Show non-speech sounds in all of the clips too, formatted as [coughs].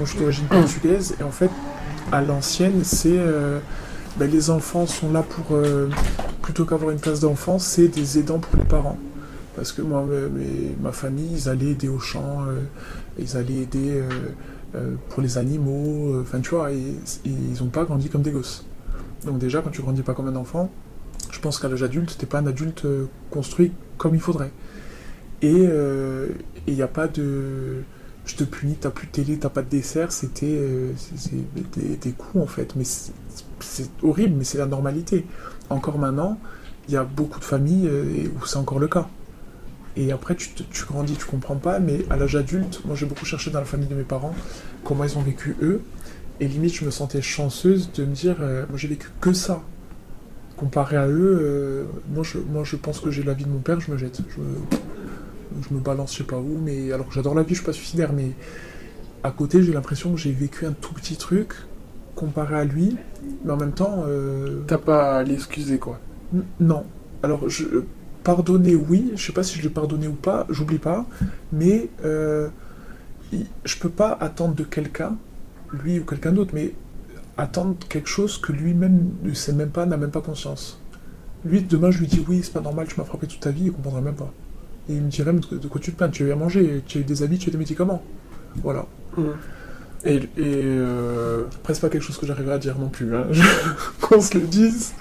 moi je suis d'origine portugaise, et en fait, à l'ancienne, c'est. euh, ben, les enfants sont là pour. euh, plutôt qu'avoir une place d'enfant, c'est des aidants pour les parents. Parce que moi, mes- ma famille, ils allaient aider au champ, euh, ils allaient aider euh, euh, pour les animaux, euh, enfin tu vois, ils n'ont pas grandi comme des gosses. Donc déjà, quand tu grandis pas comme un enfant, je pense qu'à l'âge adulte, t'es pas un adulte euh, construit comme il faudrait. Et il n'y a pas de... Je te punis, t'as plus de télé, t'as pas de dessert, c'était euh, des, coups en fait. Mais c'est horrible, mais c'est la normalité. Encore maintenant, il y a beaucoup de familles euh, où c'est encore le cas. Et après, tu, te- tu grandis, tu comprends pas, mais à l'âge adulte, moi j'ai beaucoup cherché dans la famille de mes parents comment ils ont vécu eux. Et limite, je me sentais chanceuse de me dire, euh, moi j'ai vécu que ça. Comparé à eux, moi, je, pense que j'ai la vie de mon père, je me jette. Je me balance, je sais pas où, mais alors que j'adore la vie, je suis pas suicidaire, mais à côté, j'ai l'impression que j'ai vécu un tout petit truc comparé à lui, mais en même temps. euh, T'as pas à l'excuser, quoi. N- Non. Alors, je, pardonner, oui. Je sais pas si je l'ai pardonné ou pas, j'oublie pas. Mais euh, je peux pas attendre de quelqu'un, lui ou quelqu'un d'autre, mais attendre quelque chose que lui-même ne sait même pas, n'a même pas conscience. Lui, demain, je lui dis oui, c'est pas normal, tu m'as frappé toute ta vie, il comprendra même pas. Et il me dirait, mais de, quoi tu te plains? Tu as eu à manger, tu as eu des habits, tu as eu des médicaments. Voilà. Et, et euh, Après, c'est pas quelque chose que j'arriverai à dire non plus, hein. [laughs] Qu'on se le dise.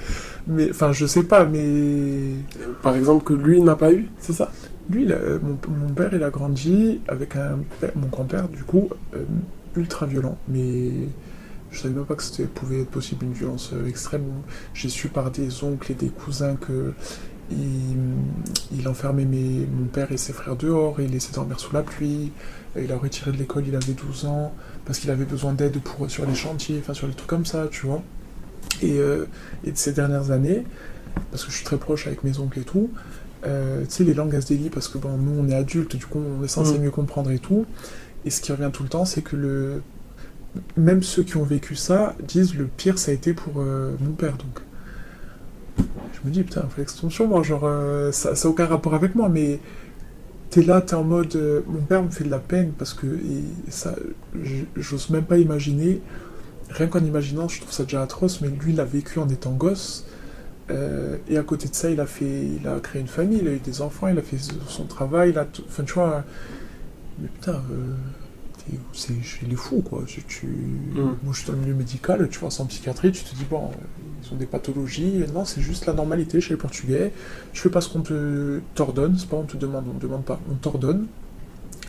Mais, enfin, je sais pas, mais par exemple, que lui n'a pas eu, c'est ça? Lui, il a- euh, mon, mon père, il a grandi avec un mon grand-père, du coup, euh, ultra violent. Mais je savais même pas que c'était pouvait être possible une violence euh, extrême. J'ai su par des oncles et des cousins que il, il enfermait mes, mon père et ses frères dehors, il laissait dormir sous la pluie. Il a retiré de l'école, il avait 12 ans, parce qu'il avait besoin d'aide pour sur les chantiers, enfin sur les trucs comme ça, tu vois. Et, euh, et de ces dernières années, parce que je suis très proche avec mes oncles et tout, euh, tu sais, les langues Asdélie, parce que bon, nous on est adultes, du coup on est censé Mm. mieux comprendre et tout. Et ce qui revient tout le temps, c'est que le... même ceux qui ont vécu ça disent le pire ça a été pour euh, mon père. Donc je me dis, putain, fais l'extension, moi, genre, euh, ça n'a aucun rapport avec moi, mais t'es là, t'es en mode, euh, mon père me fait de la peine parce que ça, j'ose même pas imaginer. Rien qu'en imaginant, je trouve ça déjà atroce, mais lui, il l'a vécu en étant gosse. Euh, et à côté de ça, il a fait, il a créé une famille, il a eu des enfants, il a fait son travail, il a, enfin, tu vois. Mais putain, c'est chez les fous, quoi. Tu, tu- Moi, je suis dans le milieu médical, tu vois, sans psychiatrie, tu te dis, bon, ils ont des pathologies. Non, c'est juste la normalité chez les Portugais. Tu fais pas ce qu'on te t'ordonne, c'est pas on te demande, on te demande pas, on t'ordonne.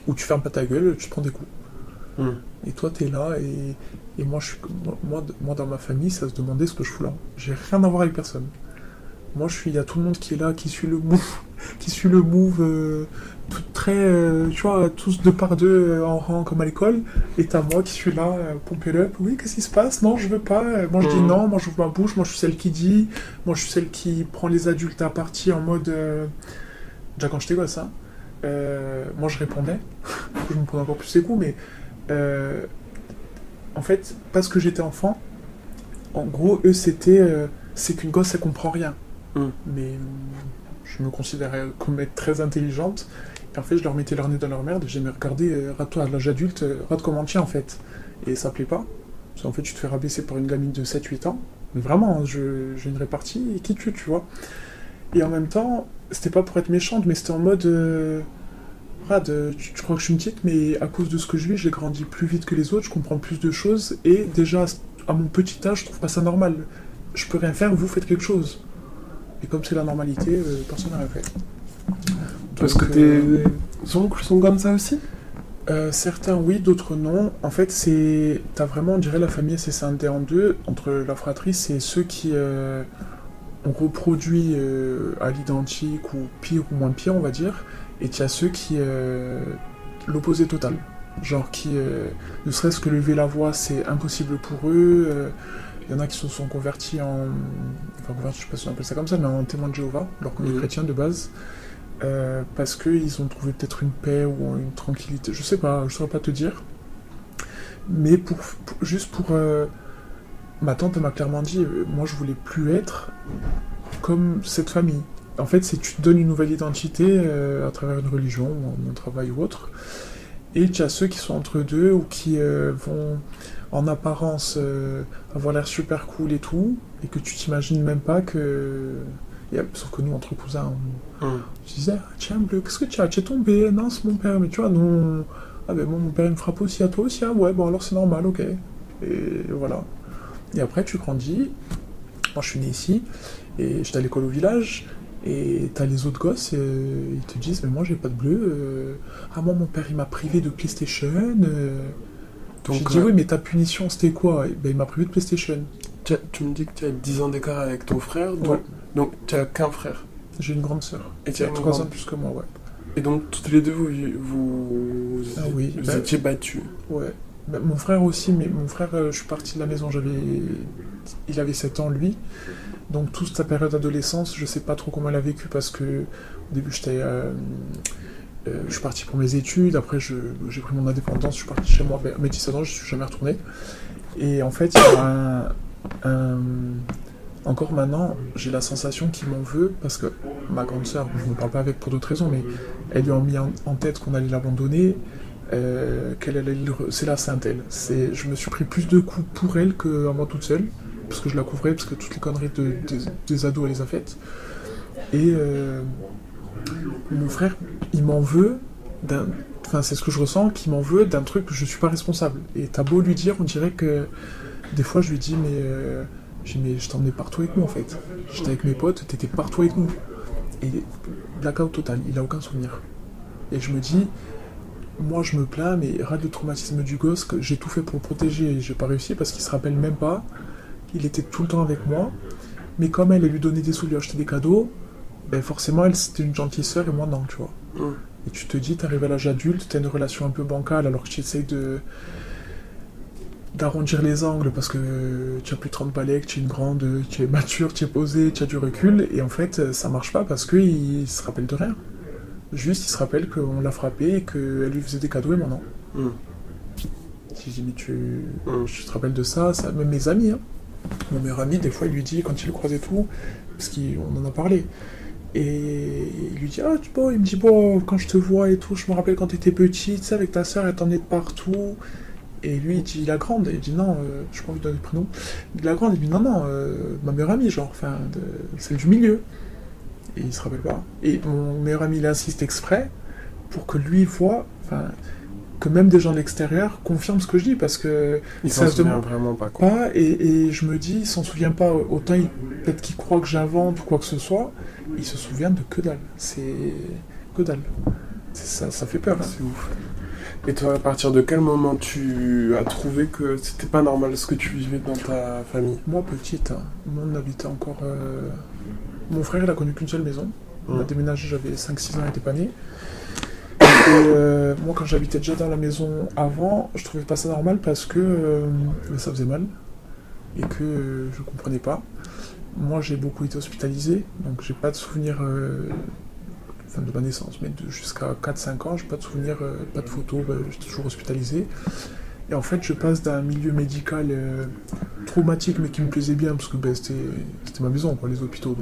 Ou tu fermes pas ta gueule, tu te prends des coups. Mm. Et toi, t'es là, et, et moi, je suis, moi, moi, dans ma famille, ça se demandait ce que je fous là. J'ai rien à voir avec personne. Moi, je suis, il y a tout le monde qui est là, qui suit le move, [laughs] qui suit le move, euh, tout très, euh, tu vois, tous deux par deux euh, en rang comme à l'école. Et t'as moi qui suis là, pomper up. Oui, qu'est-ce qui se passe? Non, je veux pas. Moi, je dis Mhm. non. Moi, j'ouvre ma bouche. Moi, je suis celle qui dit. Moi, je suis celle qui prend les adultes à partie en mode. Déjà quand j'étais gosse, hein. Moi, je répondais. [laughs] je me prenais encore plus les coups, mais en fait, parce que j'étais enfant, en gros, eux, c'était. euh, c'est qu'une gosse, elle comprend rien. Mm. Mais euh, je me considérais comme être très intelligente. Et en fait, je leur mettais leur nez dans leur merde. J'ai dit, mais regardez, euh, rate-toi à l'âge adulte, euh, rate comment en fait. Et ça plaît pas. Parce qu'en fait, tu te fais rabaisser par une gamine de 7-8 ans. Vraiment, hein, j'ai une répartie et qui tue, tu vois. Et en même temps, c'était pas pour être méchante, mais c'était en mode. euh, euh, tu, tu crois que je suis une petite, mais à cause de ce que je vis, j'ai grandi plus vite que les autres, je comprends plus de choses, et déjà, à mon petit âge, je trouve pas ça normal. Je peux rien faire, vous faites quelque chose. Et comme c'est la normalité, euh, personne n'a rien fait. Parce que euh, tes oncles sont comme ça aussi? Euh, certains oui, d'autres non. En fait, c'est. T'as vraiment, on dirait, la famille, c'est scindé en deux. Entre la fratrie, c'est ceux qui euh, ont reproduit euh, à l'identique ou pire ou moins pire, on va dire. Et tu as ceux qui. euh, l'opposé total. Genre qui. euh, ne serait-ce que lever la voix, c'est impossible pour eux. Il y en a qui se sont convertis en. Enfin, convertis, je sais pas si on appelle ça comme ça, mais en témoins de Jéhovah, alors qu'on est Mhm. chrétiens de base. Euh, parce qu'ils ont trouvé peut-être une paix ou une tranquillité, je sais pas, je saurais pas te dire. Mais pour, pour- juste pour... euh, ma tante m'a clairement dit, euh, moi je voulais plus être comme cette famille. En fait, c'est tu te donnes une nouvelle identité euh, à travers une religion un travail ou autre. Et tu as ceux qui sont entre deux ou qui euh, vont en apparence euh, avoir l'air super cool et tout, et que tu t'imagines même pas que. et, sauf que nous, entre cousins, on, je disais, ah, tiens, bleu, qu'est-ce que tu as Tu es tombé? Non, c'est mon père. Mais tu vois, nous, ah ben moi, mon père, il me frappe aussi à toi aussi. Ah ouais, bon, alors c'est normal, ok. Et voilà. Et après, tu grandis. Moi, je suis né ici, et j'étais à l'école au village. Et t'as les autres gosses, euh, ils te disent, mais moi, j'ai pas de bleu. euh, ah, moi, mon père, il m'a privé de PlayStation. euh. J'ai Donc, dit, euh, oui, mais ta punition, c'était quoi? Ben, il m'a privé de PlayStation. tu, as- tu me dis que tu as 10 ans d'écart avec ton frère, donc, Ouais. donc tu as qu'un frère. J'ai une grande sœur. Et tu as a une 3 grande- ans plus que moi, ouais. Et donc, toutes les deux, vous, vous, Ah oui, vous bah- étiez battus. Ouais. Bah, mon frère aussi, mais mon frère, euh, je suis parti de la maison, j'avais... Il avait 7 ans, lui. Donc toute sa période d'adolescence, je sais pas trop comment elle a vécu parce que au début j'étais... euh, euh, je suis parti pour mes études, après j'ai pris mon indépendance, je suis parti chez moi, à mes 17 ans, je suis jamais retourné. Et en fait, il y a un... Encore maintenant, j'ai la sensation qu'il m'en veut parce que ma grande sœur, je ne parle pas avec pour d'autres raisons, mais elle lui a mis en, tête qu'on allait l'abandonner, euh, c'est la sainte elle. C'est, je me suis pris plus de coups pour elle que à moi toute seule, parce que je la couvrais, parce que toutes les conneries de- des- des ados elle les a faites. Et euh, mon frère, il m'en veut d'un, enfin c'est ce que je ressens, qu'il m'en veut d'un truc que je suis pas responsable. Et t'as beau lui dire, on dirait que des fois je lui dis mais euh, dit, mais je t'emmenais partout avec nous en fait. J'étais avec mes potes, t'étais partout avec nous. Et blackout total, il a aucun souvenir. Et je me dis, moi je me plains, mais rate le traumatisme du gosse, j'ai tout fait pour le protéger et j'ai pas réussi parce qu'il se rappelle même pas. Il était tout le temps avec moi. Mais comme elle, elle lui donnait des sous, lui achetait des cadeaux, ben forcément elle c'était une gentille sœur et moi non, tu vois. Hum. Et tu te dis, t'arrives à l'âge adulte, t'as une relation un peu bancale alors que tu essayes de d'arrondir les angles parce que tu as plus 30 balais, que tu es une grande, tu es mature, tu es posé, tu as du recul, et en fait ça marche pas parce qu'il se rappelle de rien. Juste il se rappelle qu'on l'a frappé et qu'elle lui faisait des cadeaux et moi non. Hum. Si je dis mais tu, Hum. tu te rappelles de ça, ça même mes amis, hein. mon meilleur ami des fois il lui dit quand il le croise et tout, parce qu'on en a parlé, et il lui dit ah tu vois, il me dit bon quand je te vois et tout, je me rappelle quand t'étais petit, tu sais avec ta soeur elle t'emmenait de partout, et lui il dit la grande, il dit non, euh, je pas envie de donner le prénom, la grande il dit non non, euh, ma meilleure amie genre, enfin celle du milieu, et il se rappelle pas, et mon meilleur ami il insiste exprès pour que lui voit, enfin que même des gens de l'extérieur confirment ce que je dis parce que Il Ça s'en se demande- vraiment pas, quoi. pas et, et je me dis il s'en souvient pas autant peut-être qu'il croit que j'invente ou quoi que ce soit il se souvient de que dalle. C'est que dalle. Ça ça fait peur hein. C'est ouf. Et toi, à partir de quel moment tu as trouvé que c'était pas normal ce que tu vivais dans ta famille? Moi petite hein, on habitait encore euh, mon frère il a connu qu'une seule maison. On a déménagé j'avais 5-6 ans il était pas né euh, moi quand j'habitais déjà dans la maison avant je trouvais pas ça normal parce que euh, ça faisait mal et que euh, je comprenais pas moi j'ai beaucoup été hospitalisé donc j'ai pas de souvenir euh, enfin de ma naissance mais jusqu'à 4-5 ans j'ai pas de souvenir pas de photos j'étais toujours hospitalisé et en fait je passe d'un milieu médical traumatique mais qui me plaisait bien parce que ben, c'était ma maison quoi les hôpitaux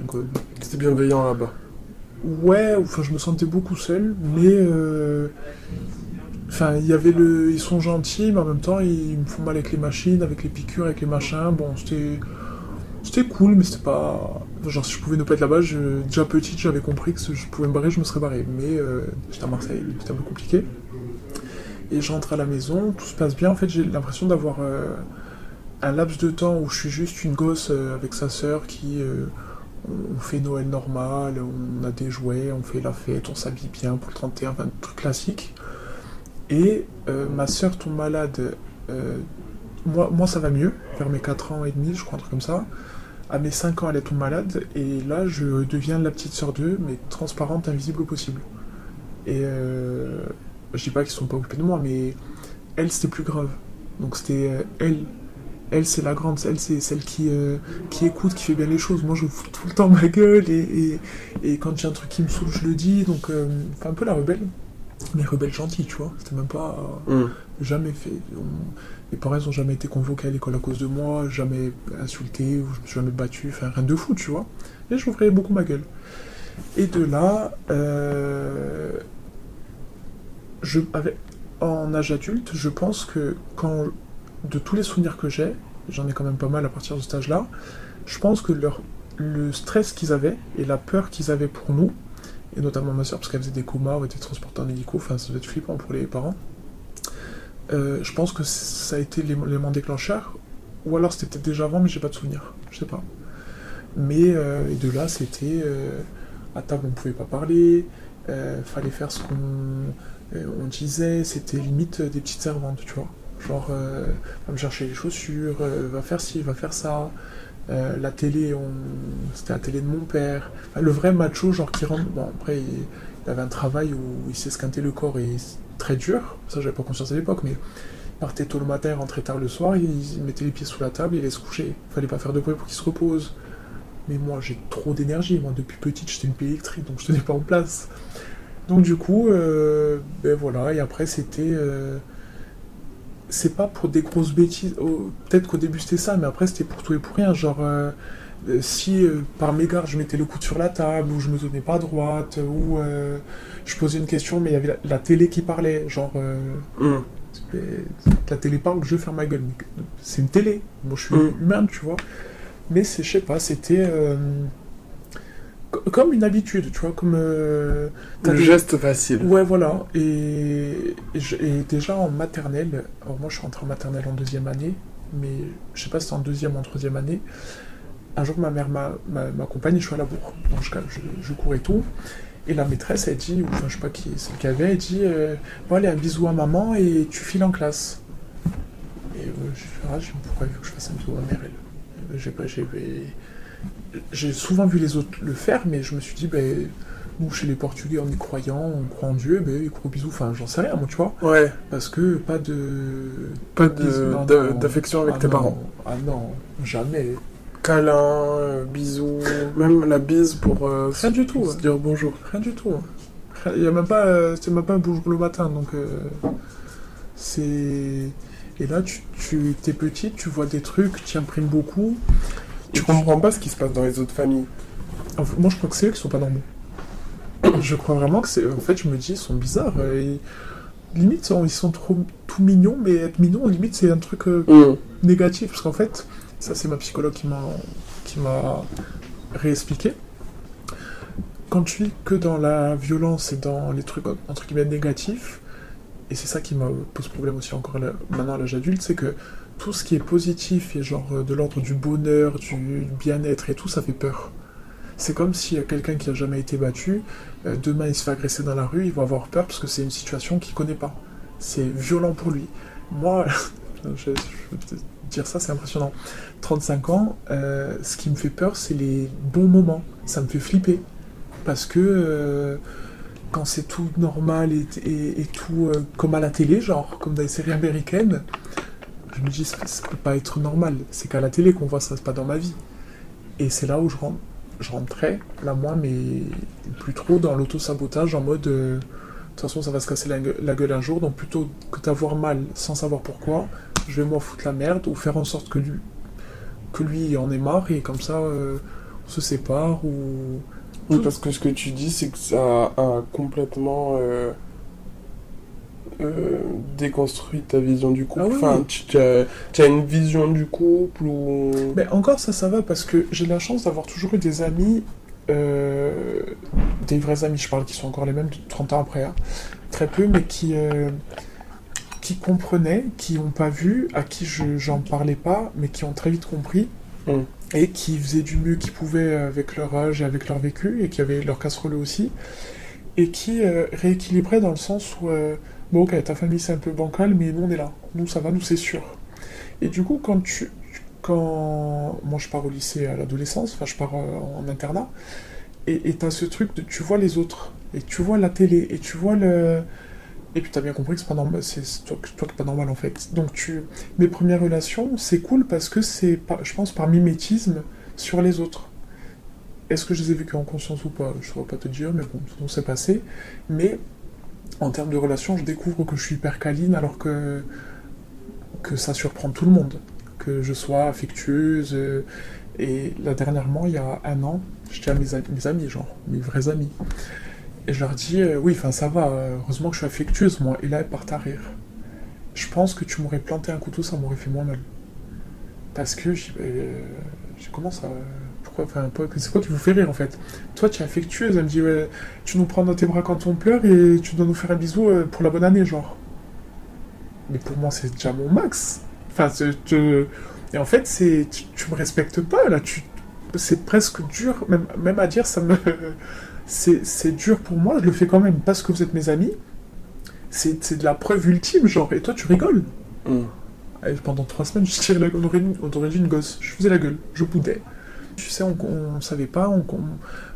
C'était bienveillant là-bas. Ouais, enfin je me sentais beaucoup seul, mais euh, il y avait le, ils sont gentils, mais en même temps ils me font mal avec les machines, avec les piqûres, avec les machins. Bon, c'était c'était cool, mais c'était pas genre si je pouvais ne pas être là-bas, je... déjà petite j'avais compris que si je pouvais me barrer, je me serais barré. Mais euh, j'étais à Marseille, c'était un peu compliqué. Et je rentre à la maison, tout se passe bien. En fait, j'ai l'impression d'avoir euh, un laps de temps où je suis juste une gosse euh, avec sa sœur qui euh, on fait Noël normal, on a des jouets, on fait la fête, on s'habille bien pour le 31, enfin, truc classique. Et euh, ma sœur tombe malade, euh, moi, ça va mieux, vers mes 4 ans et demi, je crois, un truc comme ça. À mes 5 ans, elle tombe malade, et là, je deviens la petite sœur d'eux, mais transparente, invisible au possible. Et euh, je dis pas qu'ils sont pas occupés de moi, mais elle, c'était plus grave. Donc c'était euh, elle, elle, c'est la grande, elle, c'est celle qui, euh, qui écoute, qui fait bien les choses. Moi, je fous tout le temps ma gueule et, et, et quand il y a un truc qui me saoule, je le dis. Donc, euh, un peu la rebelle, mais rebelle gentille, tu vois. C'était même pas euh, Hum. jamais fait. On- mes parents ils ont jamais été convoqués à l'école à cause de moi, jamais insulté ou je me suis jamais battu, enfin rien de fou, tu vois. Et j'ouvrais beaucoup ma gueule. Et de là, je, avec, en âge adulte, je pense que quand, de tous les souvenirs que j'ai, j'en ai quand même pas mal à partir de cet âge-là, je pense que le stress qu'ils avaient et la peur qu'ils avaient pour nous, et notamment ma soeur, parce qu'elle faisait des comas ou était transportée en hélico, enfin ça doit être flippant pour les parents, euh, je pense que ça a été l'élément déclencheur, ou alors c'était peut-être déjà avant, mais j'ai pas de souvenir, je sais pas. Mais euh, de là, c'était euh, à table on pouvait pas parler, fallait faire ce qu'on on disait, c'était limite des petites servantes, tu vois. Genre, va me chercher les chaussures, va faire ci, va faire ça. la télé, c'était la télé de mon père. le vrai macho, genre qui rentre. Bon, après, il, avait un travail où il s'esquintait le corps et très dur. Ça, j'avais pas conscience à l'époque, mais il partait tôt le matin, rentrait tard le soir, il mettait les pieds sous la table, il allait se coucher. Fallait pas faire de bruit pour qu'il se repose. Mais moi, j'ai trop d'énergie. Moi, depuis petite, j'étais une pile donc je tenais pas en place. Donc, du coup, euh, ben voilà. Et après, c'était. Euh, c'est pas pour des grosses bêtises. Oh, peut-être qu'au début, c'était ça, mais après, c'était pour tout et pour rien. Genre. Euh, si par mégarde je mettais le coude sur la table, ou je me tenais pas droite, ou je posais une question, mais il y avait la, télé qui parlait, genre. Mm. La télé parle, je faire ma gueule. C'est une télé. Moi, je suis mm. humain, tu vois. Mais c'est, je sais pas, c'était euh, comme une habitude, tu vois, comme. Euh, un geste facile. Ouais, voilà. Et, déjà en maternelle, alors moi je suis rentré en maternelle en deuxième année, mais je sais pas si c'est en deuxième ou en troisième année. Un jour, ma mère m'accompagne et je suis à la bourre. Donc je, je, cours et tout. Et la maîtresse, elle dit, ou enfin, je sais pas qui c'est qui avait, elle dit euh, Bon, allez, un bisou à maman et tu files en classe. Et je suis ah, pourquoi il faut que je fasse un bisou à ma mère j'ai souvent vu les autres le faire, mais je me suis dit, ben, nous, chez les Portugais, on y croyant, on croit en Dieu, ben, gros bisous, enfin, j'en sais rien, moi, tu vois. Ouais. Parce que pas de. Pas d'affection avec ah tes parents. Ah non, jamais. Câlin, euh, bisous, même la bise pour. Euh, rien du tout. dire bonjour. Rien du tout. Il y a même pas, euh, c'est même pas un bonjour le matin, donc. c'est. Et là, tu, tu es petite, tu vois des trucs, tu imprimes beaucoup. Tu comprends pas ce qui se passe dans les autres familles. moi, je crois que c'est eux qui sont pas normaux. je crois vraiment que c'est. En fait, je me dis, ils sont bizarres. Euh, limite, ils sont trop tout mignons, mais être mignon, limite, c'est un truc euh, mm. négatif. Parce qu'en fait, ça, c'est ma psychologue qui m'a qui m'a réexpliqué. Quand tu vis que dans la violence et dans les trucs entre guillemets négatifs, et c'est ça qui me pose problème aussi encore maintenant à l'âge adulte, c'est que tout ce qui est positif et genre euh, de l'ordre du bonheur, du bien-être et tout, ça fait peur. C'est comme a quelqu'un qui a jamais été battu, euh, demain il se fait agresser dans la rue, il va avoir peur parce que c'est une situation qu'il connaît pas. C'est violent pour lui. Moi, [laughs] je, je dire ça, c'est impressionnant. 35 ans, euh, ce qui me fait peur, c'est les bons moments. Ça me fait flipper. Parce que quand c'est tout normal et, tout euh, comme à la télé, genre comme dans les séries américaines, je me dis ça, peut pas être normal. C'est qu'à la télé qu'on voit ça, c'est pas dans ma vie. Et c'est là où je, rentre, je rentrais, là moi, mais plus trop dans l'auto-sabotage en mode euh, de toute façon ça va se casser la, gueule un jour, donc plutôt que d'avoir mal sans savoir pourquoi, je vais m'en foutre la merde ou faire en sorte que lui, que lui en ait marre et comme ça euh, on se sépare ou oui, parce que ce que tu dis, c'est que ça a complètement euh, euh, déconstruit ta vision du couple. Ah enfin, tu, as, une vision du couple ou... Mais encore, ça, ça va, parce que j'ai la chance d'avoir toujours eu des amis, euh, des vrais amis, je parle, qui sont encore les mêmes 30 ans après, hein. très peu, mais qui, qui comprenaient, qui n'ont pas vu, à qui je j'en parlais pas, mais qui ont très vite compris. Hum et qui faisaient du mieux qu'ils pouvaient avec leur âge et avec leur vécu, et qui avaient leur casserole aussi, et qui euh, rééquilibraient dans le sens où, euh, bon ok, ta famille c'est un peu bancal, mais nous on est là, nous ça va, nous c'est sûr. Et du coup, quand tu... Quand moi je pars au lycée à l'adolescence, enfin je pars euh, en internat, et tu as ce truc de tu vois les autres, et tu vois la télé, et tu vois le et puis t'as bien compris que c'est pas normal, c'est toi, toi qui pas normal en fait. Donc tu, mes premières relations, c'est cool parce que c'est, je pense, par mimétisme sur les autres. Est-ce que je les ai vécues en conscience ou pas? Je saurais pas te dire, mais bon, s'est passé. Mais en termes de relations, je découvre que je suis hyper câline alors que que ça surprend tout le monde, que je sois affectueuse. Euh, et là dernièrement, il y a un an, j'étais à mes, amis, genre mes vrais amis. Et je leur dis, euh, oui, enfin ça va, heureusement que je suis affectueuse, moi. Et là, elles partent à rire. Je pense que tu m'aurais planté un couteau, ça m'aurait fait moins mal. Parce que j'ai euh, j'ai commencé à. Enfin, c'est quoi qui vous fait rire en fait? Toi, tu es affectueuse, elle me dit, ouais, tu nous prends dans tes bras quand on pleure et tu dois nous faire un bisou euh, pour la bonne année, genre. Mais pour moi, c'est déjà mon max. Enfin, te- et en fait, c'est tu, tu me respectes pas là. Tu, c'est presque dur, même, même à dire, ça me, [laughs] c'est, dur pour moi. Je le fais quand même parce que vous êtes mes amis. C'est, de la preuve ultime, genre. Et toi, tu rigoles. Mm. Et pendant trois semaines, je tirais la gueule. On aurait, dit- on aurait dit une gosse. Je faisais la gueule. Je boudais. Tu sais, on, on savait pas on,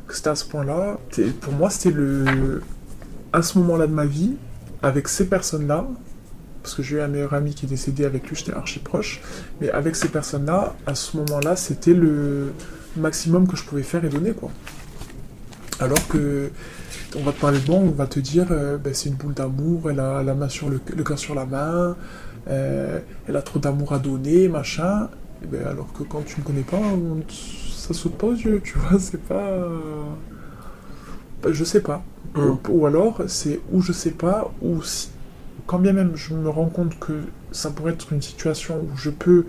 que c'était à ce point-là. Pour moi, c'était le. À ce moment-là de ma vie, avec ces personnes-là, parce que j'ai eu un meilleur ami qui est décédé avec lui, j'étais archi proche, mais avec ces personnes-là, à ce moment-là, c'était le maximum que je pouvais faire et donner, quoi. Alors que. On va te parler de bon, on va te dire, euh, ben, c'est une boule d'amour, elle a la main sur le, cœur sur la main, euh, elle a trop d'amour à donner, machin. Ben, alors que quand tu ne connais pas, on- ça saute pas aux yeux, tu vois, c'est pas. euh, je sais pas. Mm. Ou, alors, c'est ou je sais pas, ou si- quand bien même je me rends compte que ça pourrait être une situation où je peux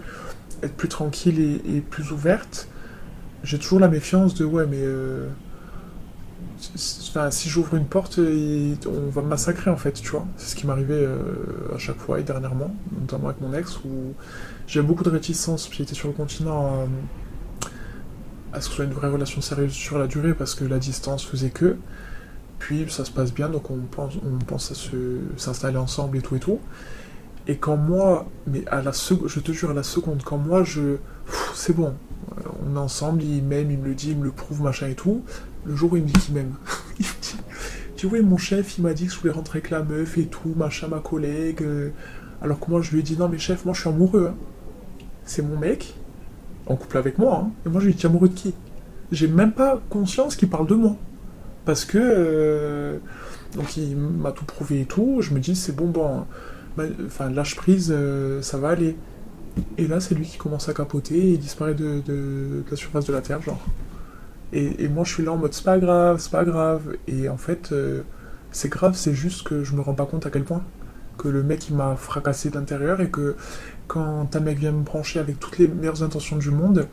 être plus tranquille et, et plus ouverte, j'ai toujours la méfiance de ouais, mais. euh, Enfin, si j'ouvre une porte, il- on va me massacrer en fait, tu vois. C'est ce qui m'arrivait euh, à chaque fois et dernièrement, notamment avec mon ex, où j'ai beaucoup de réticence. Puis j'étais sur le continent à ce que ce soit une vraie relation sérieuse sur la durée parce que la distance faisait que. Puis ça se passe bien, donc on pense, on pense à s'installer ensemble et tout et tout. Et quand moi, mais à la seconde, je te jure, à la seconde, quand moi je. C'est bon, euh, on est ensemble, il m'aime, il me le dit, il me le prouve, machin et tout. Le jour où il me dit qu'il m'aime, [laughs] il me dit, tu vois, mon chef, il m'a dit que je voulais rentrer avec la meuf et tout, machin, ma collègue. euh, alors que moi, je lui ai dit, non, mais chef, moi, je suis amoureux. hein. C'est mon mec, en couple avec moi. hein. Et moi, je lui amoureux de qui? J'ai même pas conscience qu'il parle de moi. Parce que. euh, donc, il m'a tout prouvé et tout. Je me dis, c'est bon, bon. Enfin, lâche prise, euh, ça va aller. Et là, c'est lui qui commence à capoter et il disparaît de, la surface de la Terre, genre. Et, et moi, je suis là en mode, c'est pas grave, c'est pas grave. Et en fait, euh, c'est grave, c'est juste que je me rends pas compte à quel point. Que le mec, il m'a fracassé de l'intérieur et que quand un mec vient me brancher avec toutes les meilleures intentions du monde,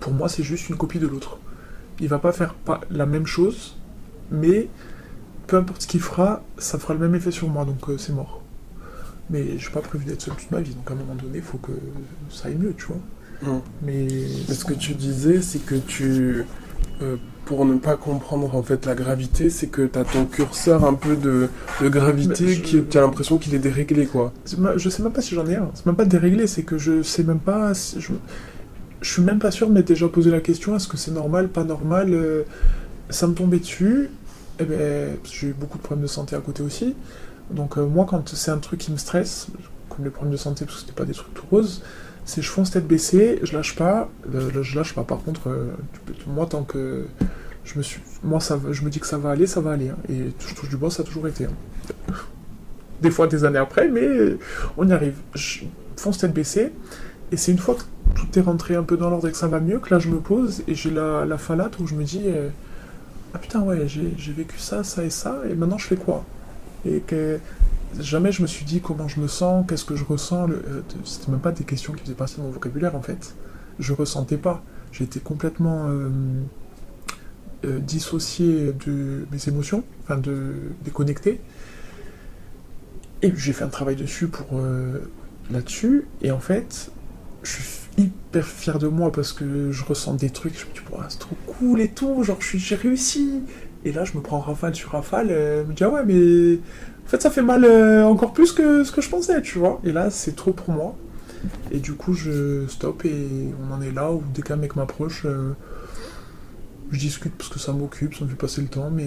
pour moi, c'est juste une copie de l'autre. Il va pas faire pas la même chose, mais peu importe ce qu'il fera, ça fera le même effet sur moi, donc euh, c'est mort. Mais je suis pas prévu d'être seul toute ma vie, donc à un moment donné, il faut que ça aille mieux, tu vois. Mm. Mais. Mais ce que tu disais, c'est que tu, euh, pour ne pas comprendre en fait la gravité, c'est que tu as ton curseur un peu de, de gravité je- qui tu as l'impression qu'il est déréglé quoi. Je sais même pas si j'en ai un. C'est même pas déréglé, c'est que je sais même pas. si- je... je suis même pas sûr de m'être déjà posé la question est-ce que c'est normal, pas normal euh, Ça me tombait dessus. Et ben, parce que j'ai eu beaucoup de problèmes de santé à côté aussi. Donc, euh, moi, quand c'est un truc qui me stresse, comme les problèmes de santé, parce que c'était pas des trucs tout roses, c'est je fonce tête baissée, je lâche pas. Je lâche pas. Par contre, euh, moi, tant que. Je me, suis, moi ça, je me dis que ça va aller, ça va aller. hein. Et je touche du bois, ça a toujours été. hein. Des fois des années après, mais on y arrive. Je fonce tête baissée, et c'est une fois que tout est rentré un peu dans l'ordre et que ça va mieux que là je me pose et j'ai la, la falate où je me dis euh, Ah putain, ouais, j'ai vécu ça, ça et ça, et maintenant je fais quoi? Et jamais je me suis dit comment je me sens, qu'est-ce que je ressens. euh, C'était même pas des questions qui faisaient partie de mon vocabulaire en fait. Je ressentais pas. J'étais complètement euh, euh, dissocié de mes émotions, enfin de déconnecté. Et j'ai fait un travail dessus pour euh, là-dessus. Et en fait, je suis hyper fier de moi parce que je ressens des trucs. Je me dis, c'est trop cool et tout. Genre, j'ai réussi. Et là, je me prends rafale sur rafale. je me dis, ah ouais, mais en fait, ça fait mal euh, encore plus que ce que je pensais, tu vois. Et là, c'est trop pour moi. Et du coup, je stoppe et on en est là où dès qu'un mec m'approche, euh, je discute parce que ça m'occupe, ça me fait passer le temps, mais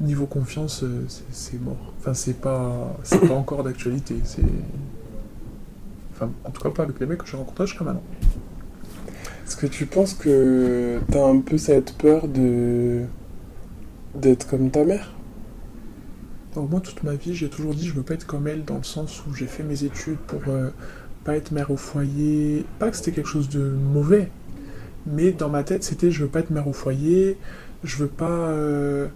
niveau confiance, euh, c'est- mort. Enfin, c'est pas, pas encore d'actualité. Enfin, en tout cas pas avec les mecs que j'ai rencontrés jusqu'à maintenant. Est-ce que tu penses que tu as un peu cette peur de d'être comme ta mère moi, toute ma vie, j'ai toujours dit je veux pas être comme elle dans le sens où j'ai fait mes études pour euh, pas être mère au foyer. Pas que c'était quelque chose de mauvais, mais dans ma tête, c'était je veux pas être mère au foyer, je veux pas. euh,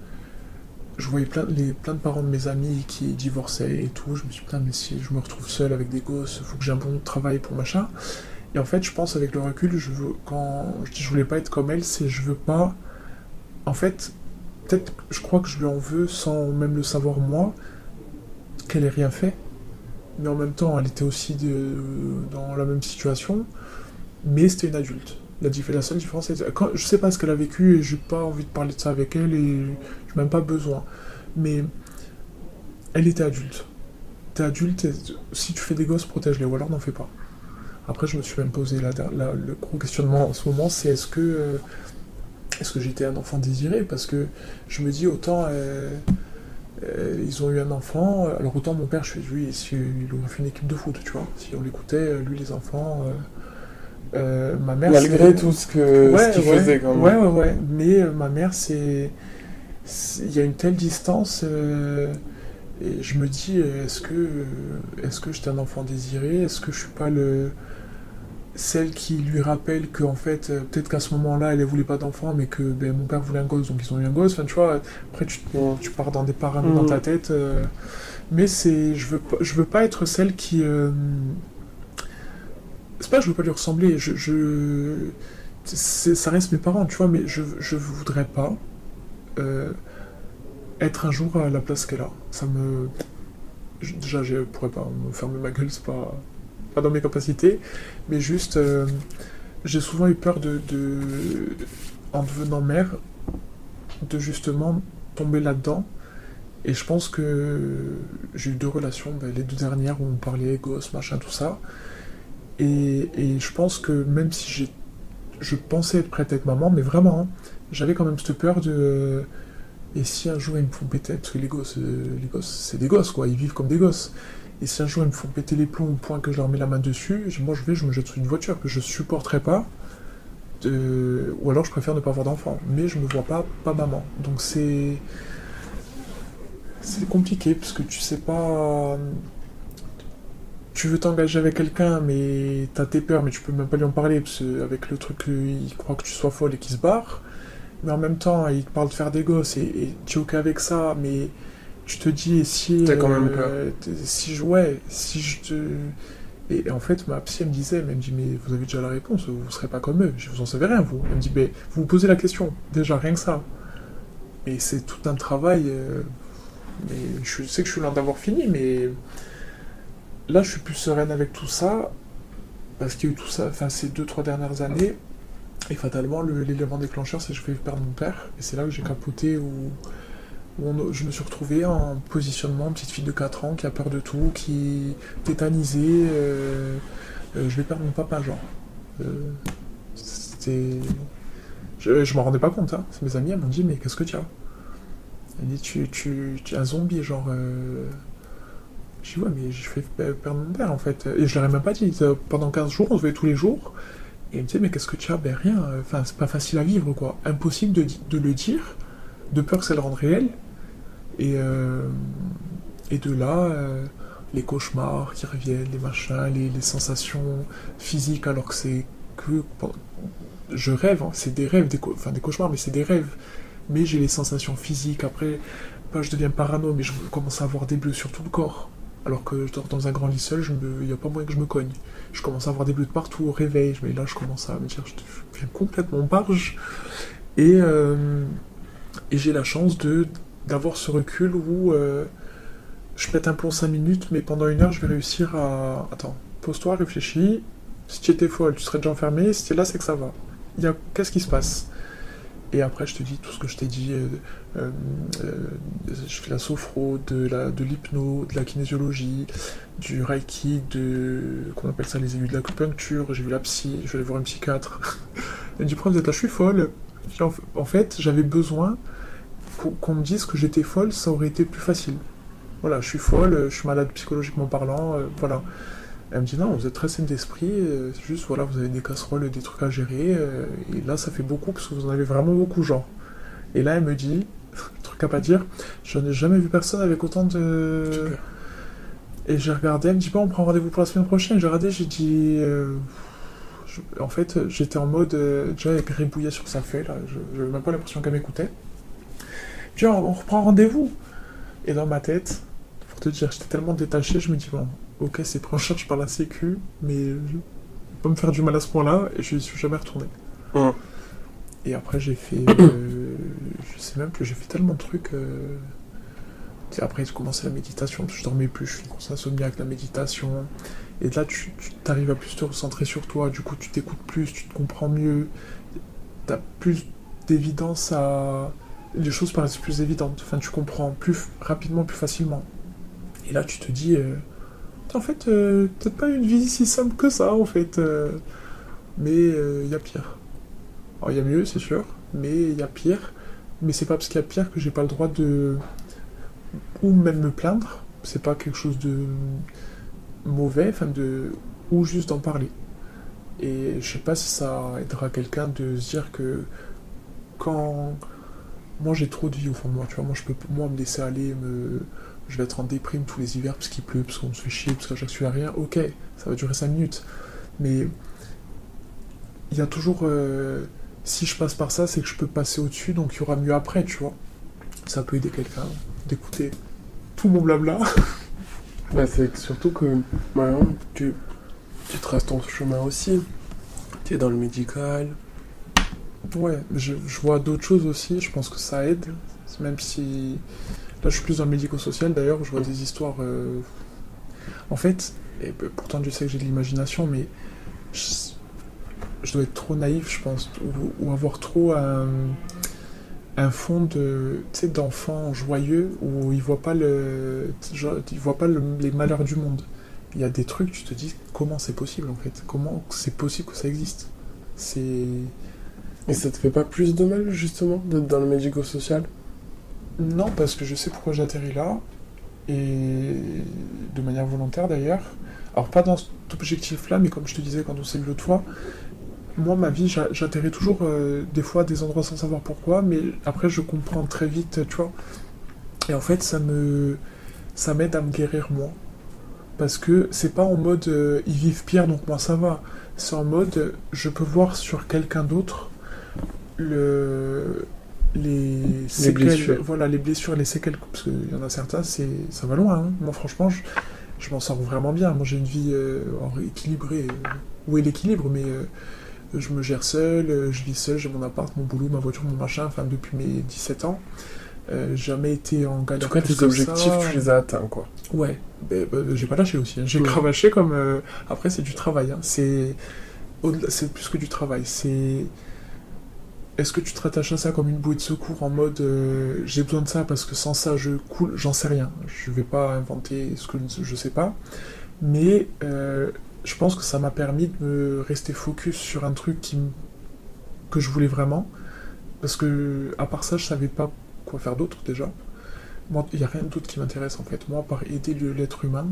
je voyais plein, les, de parents de mes amis qui divorçaient et tout. Je me suis dit, mais si je me retrouve seul avec des gosses, faut que j'ai un bon travail pour machin. Et en fait, je pense avec le recul, je veux, quand je dis je voulais pas être comme elle, c'est je veux pas. En fait, peut-être, je crois que je lui en veux sans même le savoir moi, qu'elle ait rien fait. Mais en même temps, elle était aussi dans la même situation. Mais c'était une adulte. La, la seule différence, c'est quand je sais pas ce qu'elle a vécu et j'ai pas envie de parler de ça avec elle et j'ai même pas besoin. Mais elle était adulte. T'es adulte, si tu fais des gosses, protège-les ou alors n'en fais pas. Après, je me suis même posé la, le gros questionnement en ce moment, c'est est-ce que euh, est-ce que j'étais un enfant désiré? Parce que je me dis autant euh, euh, ils ont eu un enfant, alors autant mon père, je suis lui, si, il aurait fait une équipe de foot, tu vois. Si on l'écoutait, lui les enfants. ma mère. Malgré tout ce que ouais, qu'il faisait quand même. Ouais, ouais, ouais. Mais ma mère, c'est il y a une telle distance. et je me dis, est-ce que, est-ce que j'étais un enfant désiré? Est-ce que je suis pas le, celle qui lui rappelle qu'en fait, euh, peut-être qu'à ce moment-là, elle ne voulait pas d'enfant, mais que ben, mon père voulait un gosse, donc ils ont eu un gosse. Enfin, tu vois, après, tu, tu pars dans des paramètres dans ta mm. tête. Euh. mais c'est, je veux, je veux pas être celle qui. Euh, c'est pas que je veux pas lui ressembler, je. je ça reste mes parents, tu vois, mais je, je voudrais pas être un jour à la place qu'elle a. Ça me. Déjà, je pourrais pas me fermer ma gueule, c'est pas pas dans mes capacités, mais juste, euh, j'ai souvent eu peur de, en devenant mère, de justement tomber là-dedans. Et je pense que j'ai eu deux relations, ben, les deux dernières où on parlait gosse, machin, tout ça. Et, je pense que même si j'ai, je pensais être prête à être maman, mais vraiment, hein, j'avais quand même cette peur de. Et si un jour ils me font péter, parce que les gosses, euh, les gosses, c'est des gosses quoi, ils vivent comme des gosses. Et si un jour ils me font péter les plombs au point que je leur mets la main dessus, moi je vais, je me jette sur une voiture que je supporterai pas. Ou alors je préfère ne pas avoir d'enfant. Mais je me vois pas, pas maman. Donc c'est. C'est compliqué parce que tu sais pas. Tu veux t'engager avec quelqu'un, mais t'as tes peurs, mais tu peux même pas lui en parler parce que avec le truc, il croit que tu sois folle et qu'il se barre. Mais en même temps, il te parle de faire des gosses et, et tu es ok avec ça, mais tu te dis, si. T'as quand même peur. Euh, si je. Ouais, si je te. Et, en fait, ma psy, elle me disait, elle me dit, mais vous avez déjà la réponse, vous ne serez pas comme eux. Je vous en savez rien, vous. Elle me dit, mais vous vous posez la question, déjà, rien que ça. Et c'est tout un travail. Euh, mais je sais que je suis loin d'avoir fini, mais là, je suis plus sereine avec tout ça, parce qu'il y a eu tout ça, enfin, ces deux, trois dernières années, et fatalement, l'élément déclencheur, c'est que je vais perdre mon père, et c'est là que j'ai capoté, ou où je me suis retrouvé en positionnement petite fille de 4 ans qui a peur de tout, qui est tétanisée. Euh, euh, je vais perdre mon papa, genre. Euh, c'était. Je, je m'en rendais pas compte, hein. Mes amis m'ont dit, mais qu'est-ce que tu as? Elle dit, tu, tu, es un zombie, genre. Je dis, ouais, mais je fais perdre mon père, en fait. Et je leur ai même pas dit. Pendant 15 jours, on se voyait tous les jours. Et il me disait, mais qu'est-ce que tu as? Ben rien. Enfin, c'est pas facile à vivre, quoi. Impossible de le dire, de peur que ça le rende réel. Et, euh, et de là, euh, les cauchemars qui reviennent, les machins, les, sensations physiques, alors que c'est que. Je rêve, hein, c'est des rêves, enfin des cauchemars, mais c'est des rêves. Mais j'ai les sensations physiques. Après, pas je deviens parano, mais je commence à avoir des bleus sur tout le corps. Alors que je dors dans un grand lit seul, il n'y a pas moyen que je me cogne. Je commence à avoir des bleus de partout au réveil. Mais là, je commence à me dire, je deviens complètement barge. Et, euh, et j'ai la chance de d'avoir ce recul où euh, je pète un plomb 5 minutes, mais pendant une heure, je vais réussir à. Attends, pose-toi, réfléchis. Si tu étais folle, tu serais déjà enfermé. Si tu là, c'est que ça va. A... Qu'est-ce qui se passe? Et après, je te dis tout ce que je t'ai dit. Euh, euh, je fais la sophro, de la de l'hypno, de la kinésiologie, du reiki, de. qu'on appelle ça les aiguilles de l'acupuncture. J'ai vu la psy, je vais aller voir un psychiatre. Elle me dit vous êtes là Je suis folle. En fait, j'avais besoin qu'on me dise que j'étais folle, ça aurait été plus facile. Voilà, je suis folle, je suis malade psychologiquement parlant, euh, voilà. Elle me dit non, vous êtes très saine d'esprit, euh, juste voilà, vous avez des casseroles, des trucs à gérer, euh, et là ça fait beaucoup parce que vous en avez vraiment beaucoup, genre. Et là elle me dit, [laughs] truc à pas dire, je n'ai jamais vu personne avec autant de. Et j'ai regardé, elle me dit pas on prend rendez-vous pour la semaine prochaine. J'ai regardé, j'ai dit. En fait, j'étais en mode déjà avec ribouillé sur sa feuille, là, je n'avais même pas l'impression qu'elle m'écoutait. Tu vois, on reprend rendez-vous. Et dans ma tête, pour te dire, j'étais tellement détaché, je me dis, bon, ok, c'est pris en charge par la sécu, mais je vais pas me faire du mal à ce point-là, et je ne suis jamais retourné. Et après, j'ai fait. euh, [coughs] je sais même plus, j'ai fait tellement de trucs. euh, Après, j'ai commencé la méditation, parce que je dormais plus, je suis insomnie avec la méditation. Et là, tu, tu arrives à plus te recentrer sur toi, du coup, tu t'écoutes plus, tu te comprends mieux. Tu as plus d'évidence à. Les choses paraissent plus évidentes, enfin, tu comprends plus rapidement, plus facilement. Et là, tu te dis. euh, en fait, euh, peut-être pas une vie si simple que ça, en fait. euh, mais il y a pire. Alors, il y a mieux, c'est sûr, mais il y a pire. Mais c'est pas parce qu'il y a pire que j'ai pas le droit de. ou même me plaindre. C'est pas quelque chose de mauvais, enfin de. ou juste d'en parler. Et je sais pas si ça aidera quelqu'un de se dire que quand. Moi j'ai trop de vie au fond de moi, tu vois. Moi je peux moi me laisser aller, me. Je vais être en déprime tous les hivers parce qu'il pleut, parce qu'on se fait chier, parce fois il y a rien. Ok, ça va durer 5 minutes. Mais il y a toujours. euh, si je passe par ça, c'est que je peux passer au-dessus, donc il y aura mieux après, tu vois. Ça peut aider quelqu'un d'écouter tout mon blabla. [laughs] Bah, c'est surtout que maintenant, tu, tu traces ton chemin aussi. Tu es dans le médical. Ouais, je, je vois d'autres choses aussi, je pense que ça aide. Même si. Là, je suis plus dans le médico-social d'ailleurs, je vois des histoires. euh, En fait, et pourtant Dieu sait que j'ai de l'imagination, mais. Je... je dois être trop naïf, je pense, ou, avoir trop un. fond de. Sais, d'enfant joyeux où il voit pas le. genre, voit pas le- les malheurs du monde. Il y a des trucs, tu te dis, comment c'est possible en fait? Comment c'est possible que ça existe? C'est. Et ça te fait pas plus de mal, justement, d'être dans le médico-social? Non, parce que je sais pourquoi j'atterris là, et de manière volontaire d'ailleurs. Alors pas dans cet objectif-là, mais comme je te disais quand on s'est vu l'autre fois, moi ma vie, j'a- j'atterris toujours euh, des fois à des endroits sans savoir pourquoi, mais après je comprends très vite, tu vois. Et en fait, ça me, ça m'aide à me guérir moi, parce que c'est pas en mode euh, ils vivent pire donc moi ça va. C'est en mode je peux voir sur quelqu'un d'autre le les, séquelles, blessures. voilà les blessures, les séquelles, parce qu'il y en a certains, c'est ça va loin. hein. Moi franchement, je, je m'en sors vraiment bien. Moi j'ai une vie euh, équilibrée. euh, où est l'équilibre Mais euh, je me gère seul, euh, je vis seul, j'ai mon appart, mon boulot, ma voiture, mon machin, enfin depuis mes 17 ans. Euh, jamais été en En galère. tout cas, tes objectifs, ça. tu les as atteints, quoi. Ouais, ben, ben, j'ai pas lâché aussi. hein. J'ai Ouais. cravaché comme. Après, c'est du travail. hein. C'est c'est plus que du travail. C'est. Est-ce que tu te rattaches à ça comme une bouée de secours en mode euh, j'ai besoin de ça parce que sans ça je coule J'en sais rien. Je vais pas inventer ce que je sais pas. Mais euh, je pense que ça m'a permis de me rester focus sur un truc que je voulais vraiment. Parce que, à part ça, je savais pas quoi faire d'autre déjà. Moi, il n'y a rien d'autre qui m'intéresse en fait. Moi, à part aider l'être humain,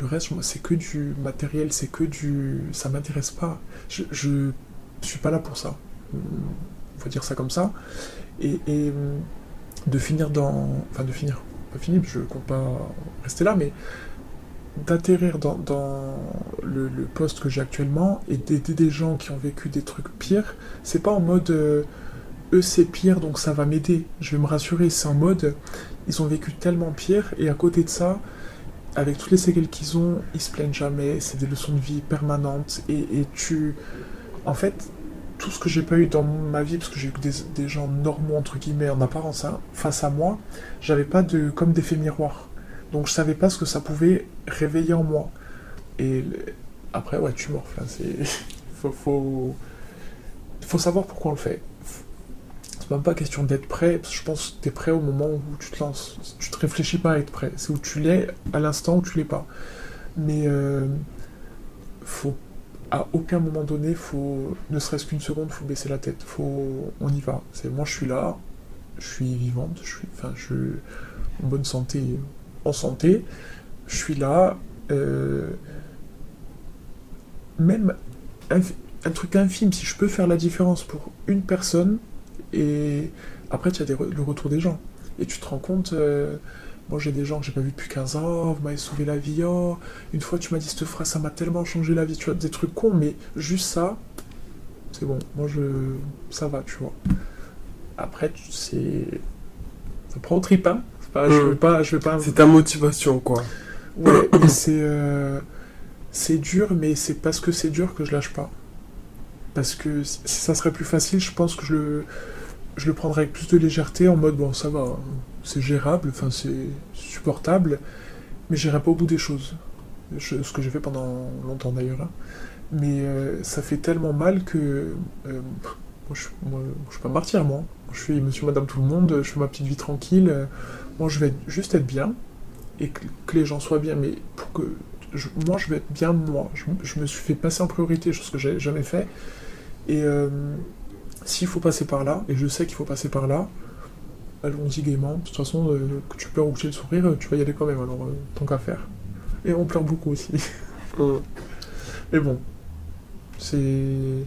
le reste, moi, c'est que du matériel, c'est que du. Ça m'intéresse pas. Je, je suis pas là pour ça. Va dire ça comme ça. Et, hum, de finir dans. Enfin, de finir. Pas finir, je compte pas rester là, mais d'atterrir dans, le, poste que j'ai actuellement et d'aider des gens qui ont vécu des trucs pires, c'est pas en mode euh, eux c'est pire donc ça va m'aider, je vais me rassurer, c'est en mode ils ont vécu tellement pire et à côté de ça, avec toutes les séquelles qu'ils ont, ils se plaignent jamais, c'est des leçons de vie permanentes et tu. En fait, tout ce que j'ai pas eu dans ma vie, parce que j'ai eu des, des gens normaux entre guillemets en apparence hein, face à moi, j'avais pas de comme d'effet miroir. Donc je savais pas ce que ça pouvait réveiller en moi. Et après, ouais, tu morfles. hein, c'est [laughs] faut, faut savoir pourquoi on le fait. C'est même pas question d'être prêt, parce que je pense que tu es prêt au moment où tu te lances. Tu te réfléchis pas à être prêt, c'est où tu l'es à l'instant où tu l'es pas. Mais euh, faut à aucun moment donné, faut ne serait-ce qu'une seconde, faut baisser la tête. Faut on y va. C'est moi je suis là, je suis vivante, je suis enfin je suis en bonne santé, en santé, je suis là. euh, même un, truc infime, si je peux faire la différence pour une personne, et après tu as le retour des gens. Et tu te rends compte, euh, moi j'ai des gens que j'ai pas vus depuis 15 ans, vous m'avez sauvé la vie, oh, une fois tu m'as dit cette phrase, ça m'a tellement changé la vie, tu vois, des trucs cons, mais juste ça, c'est bon, moi je. ça va, tu vois. Après, c'est. ça prend au trip, hein. C'est pas, je Mm. vais pas, je vais pas. C'est ta motivation, quoi. Ouais, [coughs] et c'est euh, c'est dur, mais c'est parce que c'est dur que je lâche pas. Parce que si si ça serait plus facile, je pense que je le, je le prendrais avec plus de légèreté, en mode bon, ça va, hein, c'est gérable, enfin c'est supportable, mais j'irai pas au bout des choses. Je- ce que j'ai fait pendant longtemps d'ailleurs. hein. Mais euh, ça fait tellement mal que. euh, je, moi, je suis pas martyr, moi. Je suis monsieur, madame, tout le monde, je fais ma petite vie tranquille. Moi, je vais juste être bien et que, les gens soient bien, mais pour que je- moi je vais être bien moi. Je, je me suis fait passer en priorité, chose que j'ai jamais fait. Et euh, s'il faut passer par là, et je sais qu'il faut passer par là, allons-y gaiement. De toute façon, euh, que tu pleures ou que tu aies le sourire, euh, tu vas y aller quand même, alors euh, tant qu'à faire. Et on pleure beaucoup aussi. [laughs] Mm. Mais bon, c'est.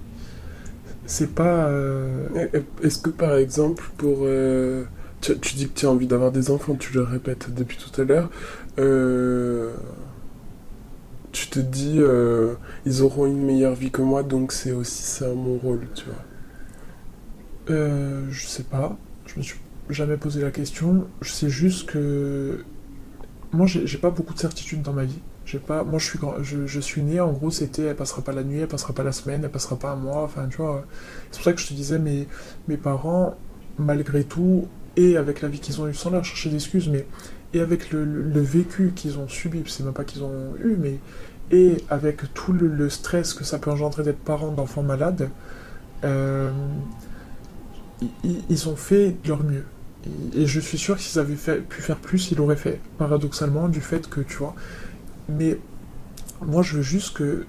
C'est pas. euh, Est-ce que par exemple, pour. tu, tu dis que tu as envie d'avoir des enfants, tu le répètes depuis tout à l'heure. tu te dis, ils auront une meilleure vie que moi, donc c'est aussi ça mon rôle, tu vois? Je sais pas. Je me suis jamais posé la question. Je sais juste que moi, j'ai pas beaucoup de certitudes dans ma vie. J'ai pas. Moi, je suis je, je suis né. En gros, c'était elle passera pas la nuit, elle passera pas la semaine, elle passera pas un mois. Enfin, tu vois. C'est pour ça que je te disais, mes mes parents, malgré tout, et avec la vie qu'ils ont eue, sans leur chercher d'excuses, mais et avec le, le- vécu qu'ils ont subi, c'est même pas qu'ils ont eu, mais et avec tout le, le stress que ça peut engendrer d'être parent d'enfants malades. euh, ils ont fait de leur mieux. Et, je suis sûr que s'ils avaient pu faire plus, ils l'auraient fait. Paradoxalement, du fait que, tu vois. Mais moi, je veux juste que.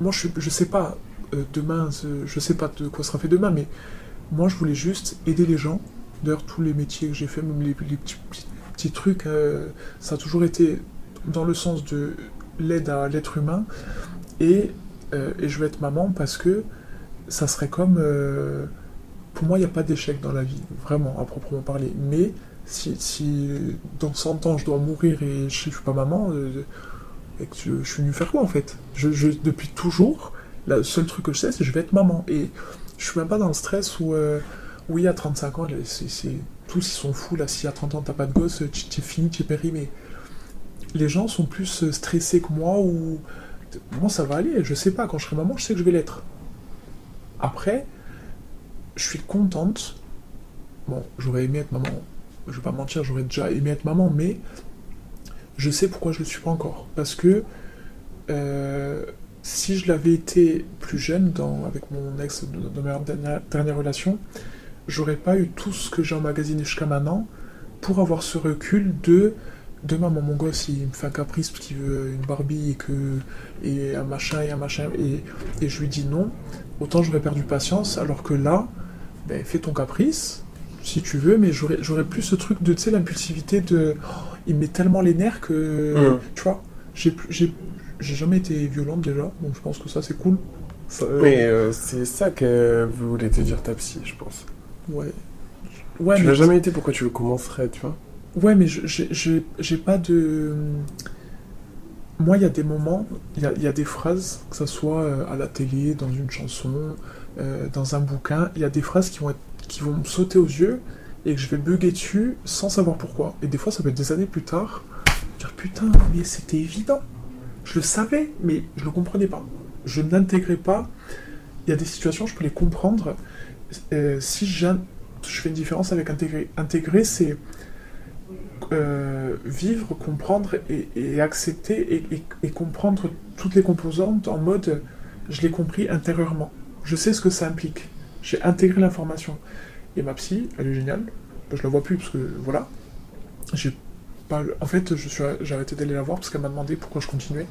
Moi, je, je sais pas euh, demain, ce- je sais pas de quoi sera fait demain, mais moi, je voulais juste aider les gens. D'ailleurs, tous les métiers que j'ai fait, même les, petits, trucs, euh, ça a toujours été dans le sens de l'aide à l'être humain. Euh, et je vais être maman parce que ça serait comme. Pour moi, il n'y a pas d'échec dans la vie, vraiment, à proprement parler. Mais si, dans 100 ans je dois mourir et je ne suis pas maman, euh, et que je, suis venu faire quoi en fait? Depuis toujours, le seul truc que je sais, c'est que je vais être maman. Et je suis même pas dans le stress où, euh, oui, à 35 ans, c'est, tous ils sont fous là. Si à 30 ans t'as pas de gosse, tu t'es fini, tu es périmé. Les gens sont plus euh, stressés que moi ou. Moi, ça va aller? Je sais pas, quand je serai maman, je sais que je vais l'être. Après, je suis contente. Bon, j'aurais aimé être maman. Je vais pas mentir, j'aurais déjà aimé être maman, mais je sais pourquoi je le suis pas encore. Parce que euh, si je l'avais été plus jeune, avec mon ex dans ma dernière, dernière relation, j'aurais pas eu tout ce que j'ai emmagasiné jusqu'à maintenant pour avoir ce recul de demain mon, mon gosse il me fait un caprice parce qu'il veut une Barbie et que et un machin et un machin et, et je lui dis non autant j'aurais perdu patience alors que là ben, fais ton caprice si tu veux mais j'aurais plus ce truc de tu sais l'impulsivité de oh, il me met tellement les nerfs que tu vois j'ai jamais été violente déjà donc je pense que ça c'est cool Ça, euh, Mais euh, c'est ça que voulait te dire ta psy, je pense. ouais ouais tu l'as jamais été, pourquoi tu le commencerais, tu vois? Ouais, mais j'ai pas de. Moi, il y a des moments, il y a, des phrases, que ce soit euh, à la télé, dans une chanson, euh, dans un bouquin, il y a des phrases qui vont, qui vont me sauter aux yeux et que je vais bugger dessus sans savoir pourquoi. Et des fois, ça peut être des années plus tard, dire putain, mais c'était évident. Je le savais, mais je le comprenais pas. Je n'intégrais pas. Il y a des situations, je peux les comprendre. Euh, si je fais une différence avec intégrer, intégrer, c'est euh, vivre, comprendre et, accepter et, comprendre toutes les composantes en mode je l'ai compris intérieurement. Je sais ce que ça implique. J'ai intégré l'information. Et ma psy, elle est géniale. Je la vois plus parce que voilà. J'ai pas. En fait, je suis, j'ai arrêté d'aller la voir parce qu'elle m'a demandé pourquoi je continuais.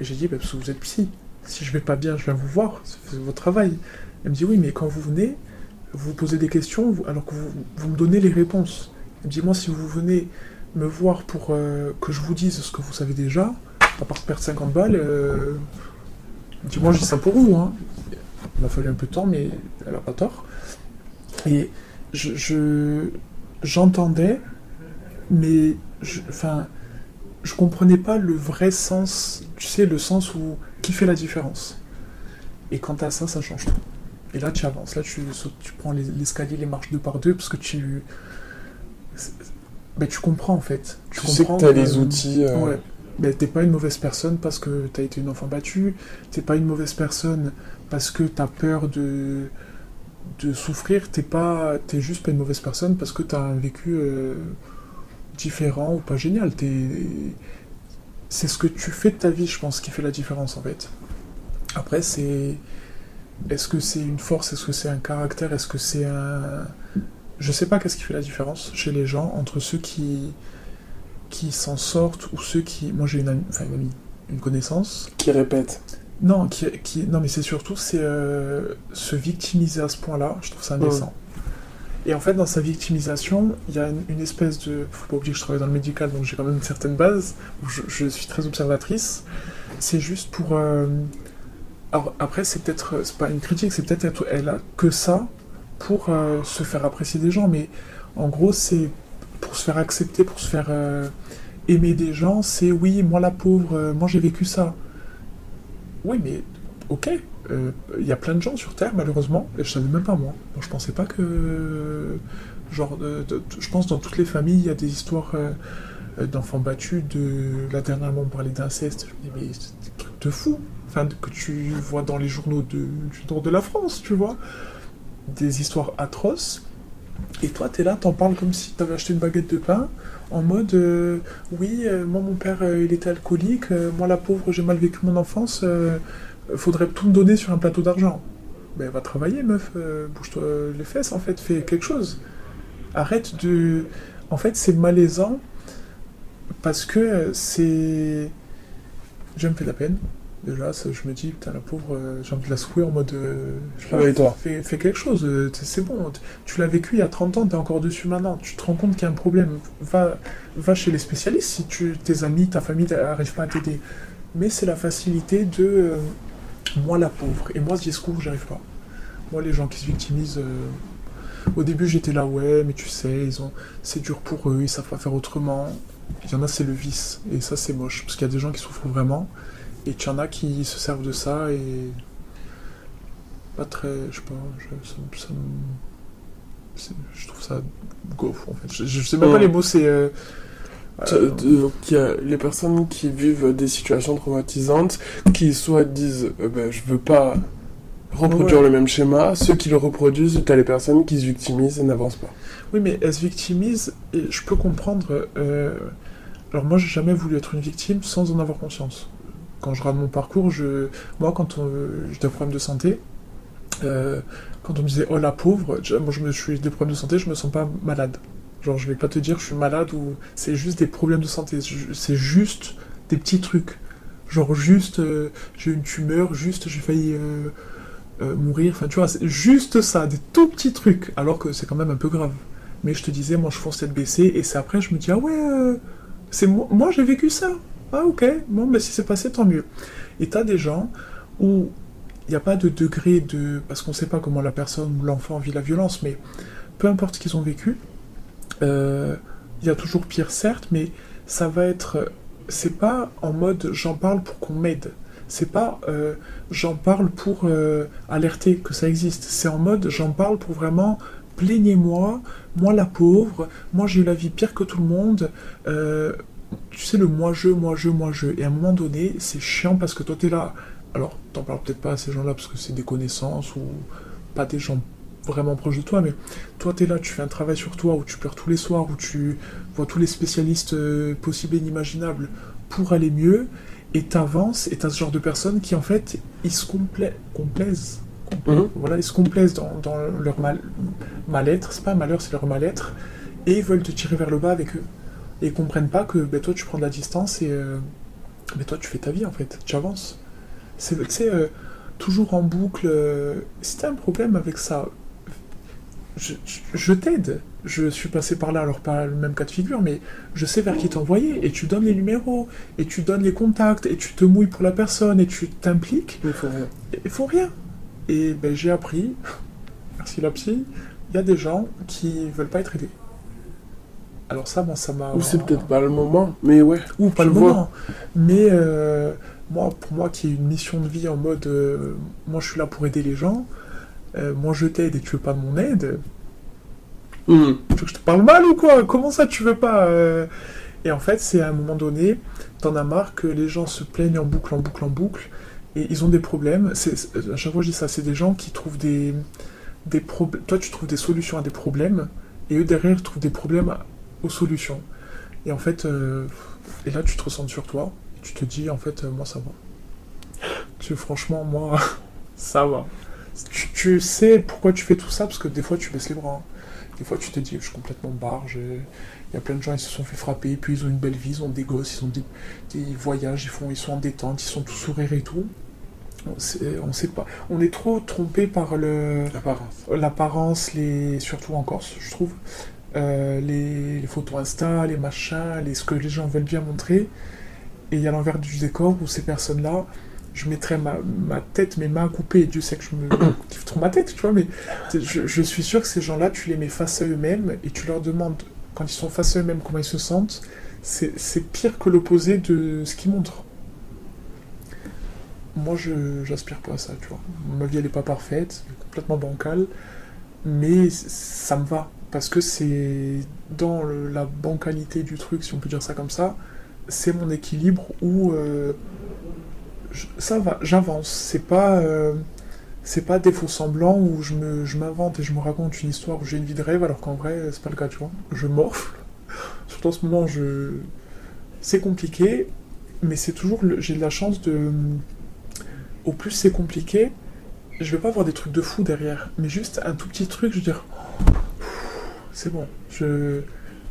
Et j'ai dit bah, parce que vous êtes psy. Si je vais pas bien, je viens vous voir. C'est votre travail. Elle me dit oui, mais quand vous venez, vous posez des questions alors que vous me donnez les réponses. Elle me dit moi, si vous venez me voir pour euh, que je vous dise ce que vous savez déjà, à part perdre 50 balles, euh, dis-moi, je ça pour vous. Hein. Il m'a fallu un peu de temps, mais elle a pas tort. Et je, je- j'entendais, mais je, enfin, je comprenais pas le vrai sens, tu sais, le sens où qui fait la différence. Et quant à ça, ça change tout. Et là, tu avances. Là, tu, tu prends les- l'escalier, les marches deux par deux, parce que tu, ben, tu comprends en fait. Tu, sais que tu as les outils. Euh, ouais. Ben, t'es pas une mauvaise personne parce que tu as été une enfant battue. T'es pas une mauvaise personne parce que tu as peur de, de souffrir. T'es pas, es juste pas une mauvaise personne parce que tu as un vécu euh, différent ou pas génial. C'est ce que tu fais de ta vie, je pense, qui fait la différence en fait. Après, c'est. Est-ce que c'est une force? Est-ce que c'est un caractère? Est-ce que c'est un je sais pas qu'est-ce qui fait la différence chez les gens entre ceux qui, qui s'en sortent ou ceux qui. Moi j'ai une amie, enfin une amie, une connaissance. Qui répète. Non, qui, qui... non mais c'est surtout c'est euh, se victimiser à ce point-là, je trouve ça indécent. Et en fait, dans sa victimisation, il y a une, espèce de. Faut pas oublier que je travaille dans le médical, donc j'ai quand même une certaine base, où je, suis très observatrice. C'est juste pour. Euh, alors après, c'est peut-être. C'est pas une critique, c'est peut-être. Elle a que ça, pour euh, se faire apprécier des gens, mais en gros, c'est pour se faire accepter, pour se faire euh, aimer des gens, c'est oui, moi la pauvre, euh, moi j'ai vécu ça. Oui, mais ok, il y a plein de gens sur Terre, malheureusement, et je savais même pas moi. moi je pensais pas que. Genre, je pense dans toutes les familles, il y a des histoires d'enfants battus, de. Là, dernièrement, on parlait d'inceste. Je me dis, mais c'est des trucs de fou, que tu vois dans les journaux du nord de la France, tu vois des histoires atroces. Et toi, tu es là, t'en parles comme si tu avais acheté une baguette de pain, en mode euh, Oui, euh, moi, mon père, euh, il était alcoolique, moi, la pauvre, j'ai mal vécu mon enfance, faudrait tout me donner sur un plateau d'argent. Ben, va travailler, meuf, bouge-toi les fesses, en fait, fais quelque chose. Arrête de. En fait, c'est malaisant parce que c'est. Je me fais la peine. Déjà, je me dis, putain, la pauvre, euh, j'ai envie de la secouer en mode. Euh, toi. Fais, quelque chose, euh, c'est bon. Tu l'as vécu il y a 30 ans, t'es encore dessus maintenant. Tu te rends compte qu'il y a un problème. Va, va chez les spécialistes si tu, tes amis, ta famille n'arrivent pas à t'aider. Mais c'est la facilité de. moi, la pauvre. Et moi, ce discours, j'arrive pas. Moi, les gens qui se victimisent. Au début, j'étais là, ouais, mais tu sais, ils ont, c'est dur pour eux, ils savent pas faire autrement. Il y en a, c'est le vice. Et ça, c'est moche. Parce qu'il y a des gens qui souffrent vraiment. Et tu en as qui se servent de ça et. Pas très. Je sais pas. Je, ça, je trouve ça gaufre en fait. Je, je sais même pas les mots, c'est. Euh, donc il y a les personnes qui vivent des situations traumatisantes qui soit disent euh, ben, je veux pas reproduire le même schéma, ceux qui le reproduisent, tu as les personnes qui se victimisent et n'avancent pas. Oui, mais elles se victimisent et je peux comprendre. Euh, alors moi, j'ai jamais voulu être une victime sans en avoir conscience quand je rate mon parcours, moi, quand j'ai des problèmes de santé, euh, quand on me disait oh la pauvre, moi je me suis des problèmes de santé, je me sens pas malade. Genre je vais pas te dire je suis malade ou c'est juste des problèmes de santé, c'est juste des petits trucs. Genre juste euh, j'ai une tumeur, juste j'ai failli euh, mourir, enfin tu vois, c'est juste ça, des tout petits trucs, alors que c'est quand même un peu grave. Mais je te disais, moi je fonce tête baissée et c'est après je me dis ah ouais, c'est moi, moi j'ai vécu ça. Ah ok, bon, mais si c'est passé, tant mieux. Et t'as des gens où il n'y a pas de degré de... Parce qu'on ne sait pas comment la personne ou l'enfant vit la violence, mais peu importe ce qu'ils ont vécu, euh, il y a toujours pire certes, mais ça va être... C'est pas en mode j'en parle pour qu'on m'aide. C'est pas euh, j'en parle pour euh, alerter que ça existe. C'est en mode j'en parle pour vraiment plaignez-moi, moi la pauvre, moi j'ai eu la vie pire que tout le monde, tu sais, le moi-je, moi-je, moi-je. Et à un moment donné, c'est chiant parce que toi, t'es là. Alors, t'en parles peut-être pas à ces gens-là parce que c'est des connaissances ou pas des gens vraiment proches de toi, mais toi, t'es là, tu fais un travail sur toi où tu pleures tous les soirs, où tu vois tous les spécialistes euh, possibles et inimaginables pour aller mieux, et t'avances, et t'as ce genre de personnes qui, en fait, ils se complaisent. Mhm. Voilà, ils se complaisent dans, leur mal, mal-être. C'est pas un malheur, c'est leur mal-être. Et ils veulent te tirer vers le bas avec eux et ils comprennent pas que ben, toi tu prends de la distance et euh, ben, toi tu fais ta vie en fait, tu avances. C'est euh, toujours en boucle. Euh, si t'as un problème avec ça, je, t'aide. Je suis passé par là, alors pas le même cas de figure, mais je sais vers qui t'envoyer et tu donnes les numéros et tu donnes les contacts et tu te mouilles pour la personne et tu t'impliques. Il faut rien. Il faut rien. Et ben, j'ai appris, [laughs] merci la psy, il y a des gens qui veulent pas être aidés. Alors ça, moi, ça m'a... Ou c'est peut-être pas le moment, mais ouais. Ou pas le moment. Mais euh, moi, pour moi, qui ai une mission de vie en mode, euh, moi, je suis là pour aider les gens, euh, moi, je t'aide et tu veux pas de mon aide, Hmm. Tu veux que je te parle mal ou quoi? Comment ça tu veux pas euh? Et en fait, c'est à un moment donné, t'en as marre que les gens se plaignent en boucle, en boucle, en boucle, et ils ont des problèmes. C'est, à chaque fois, je dis ça, c'est des gens qui trouvent des, des problèmes. Toi, tu trouves des solutions à des problèmes, et eux derrière trouvent des problèmes à- aux solutions. Et en fait, euh, et là, tu te ressens sur toi, et tu te dis, en fait, euh, moi, ça va. Tu, franchement, moi, [laughs] ça va. Tu, tu sais pourquoi tu fais tout ça, parce que des fois, tu baisses les bras. Des fois, tu te dis, je suis complètement barge. euh, Il y a plein de gens, ils se sont fait frapper, puis ils ont une belle vie, ils ont des gosses, ils ont des, des voyages, ils, font, ils sont en détente, ils sont tous sourires et tout. On sait, on sait pas. On est trop trompé par le, Apparence. l'apparence, les, surtout en Corse, je trouve. Euh, les, photos Insta, les machins, les, ce que les gens veulent bien montrer. Et il y a l'envers du décor où ces personnes-là, je mettrais ma, tête, mes mains coupées, Dieu sait que je me [coughs] kiffe trop ma tête, tu vois, mais je, suis sûr que ces gens-là, tu les mets face à eux-mêmes et tu leur demandes, quand ils sont face à eux-mêmes, comment ils se sentent. C'est pire que l'opposé de ce qu'ils montrent. Moi, je j'aspire pas à ça, tu vois. Ma vie, elle est pas parfaite, complètement bancale, mais ça me va. Parce que c'est dans la bancalité du truc, si on peut dire ça comme ça, c'est mon équilibre où euh, ça va, j'avance. C'est pas, euh, c'est pas des faux semblants où je me, je m'invente et je me raconte une histoire où j'ai une vie de rêve, alors qu'en vrai, c'est pas le cas, tu vois. Je morfle. [laughs] Surtout en ce moment, je, c'est compliqué, mais c'est toujours, le- j'ai de la chance de, au plus c'est compliqué, je vais pas avoir des trucs de fou derrière, mais juste un tout petit truc, je veux dire, c'est bon, je,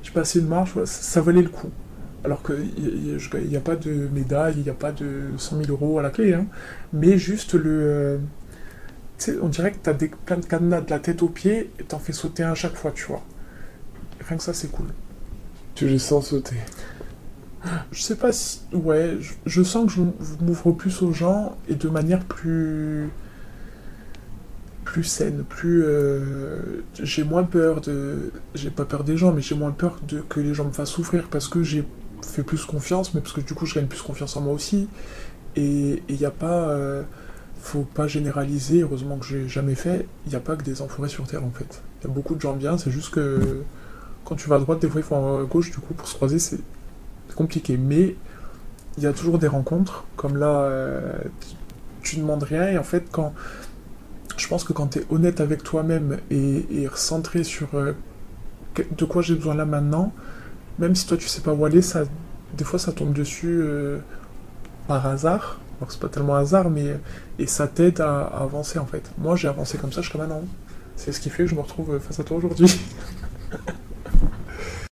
j'ai passé une marche, voilà, ça, ça valait le coup. Alors qu'il n'y a, pas de médaille, il n'y a pas de 100 000 euros à la clé, hein, mais juste le. euh, tu sais, on dirait que tu as des, plein de cadenas de la tête aux pieds et t'en fais sauter un à chaque fois, tu vois. Rien que ça, c'est cool. Tu les sens sauter. Je sais pas si. Ouais, je, je sens que je m'ouvre plus aux gens et de manière plus. Plus saine, plus. euh, j'ai moins peur de. J'ai pas peur des gens, mais j'ai moins peur de que les gens me fassent souffrir parce que j'ai fait plus confiance, mais parce que du coup, je gagne plus confiance en moi aussi. Et il n'y a pas. euh, faut pas généraliser, heureusement que j'ai jamais fait. Il n'y a pas que des enfoirés sur Terre en fait. Il y a beaucoup de gens bien, c'est juste que. Quand tu vas à droite, des fois il faut à gauche, du coup, pour se croiser, c'est compliqué. Mais il y a toujours des rencontres, comme là, euh, tu, tu demandes rien, et en fait, quand. Je pense que quand tu es honnête avec toi-même et, recentré sur euh, de quoi j'ai besoin là maintenant, même si toi tu sais pas où aller, des fois ça tombe dessus euh, par hasard. Alors c'est pas tellement hasard, mais. Et ça t'aide à, à avancer en fait. Moi j'ai avancé comme ça jusqu'à maintenant. C'est ce qui fait que je me retrouve face à toi aujourd'hui. [laughs]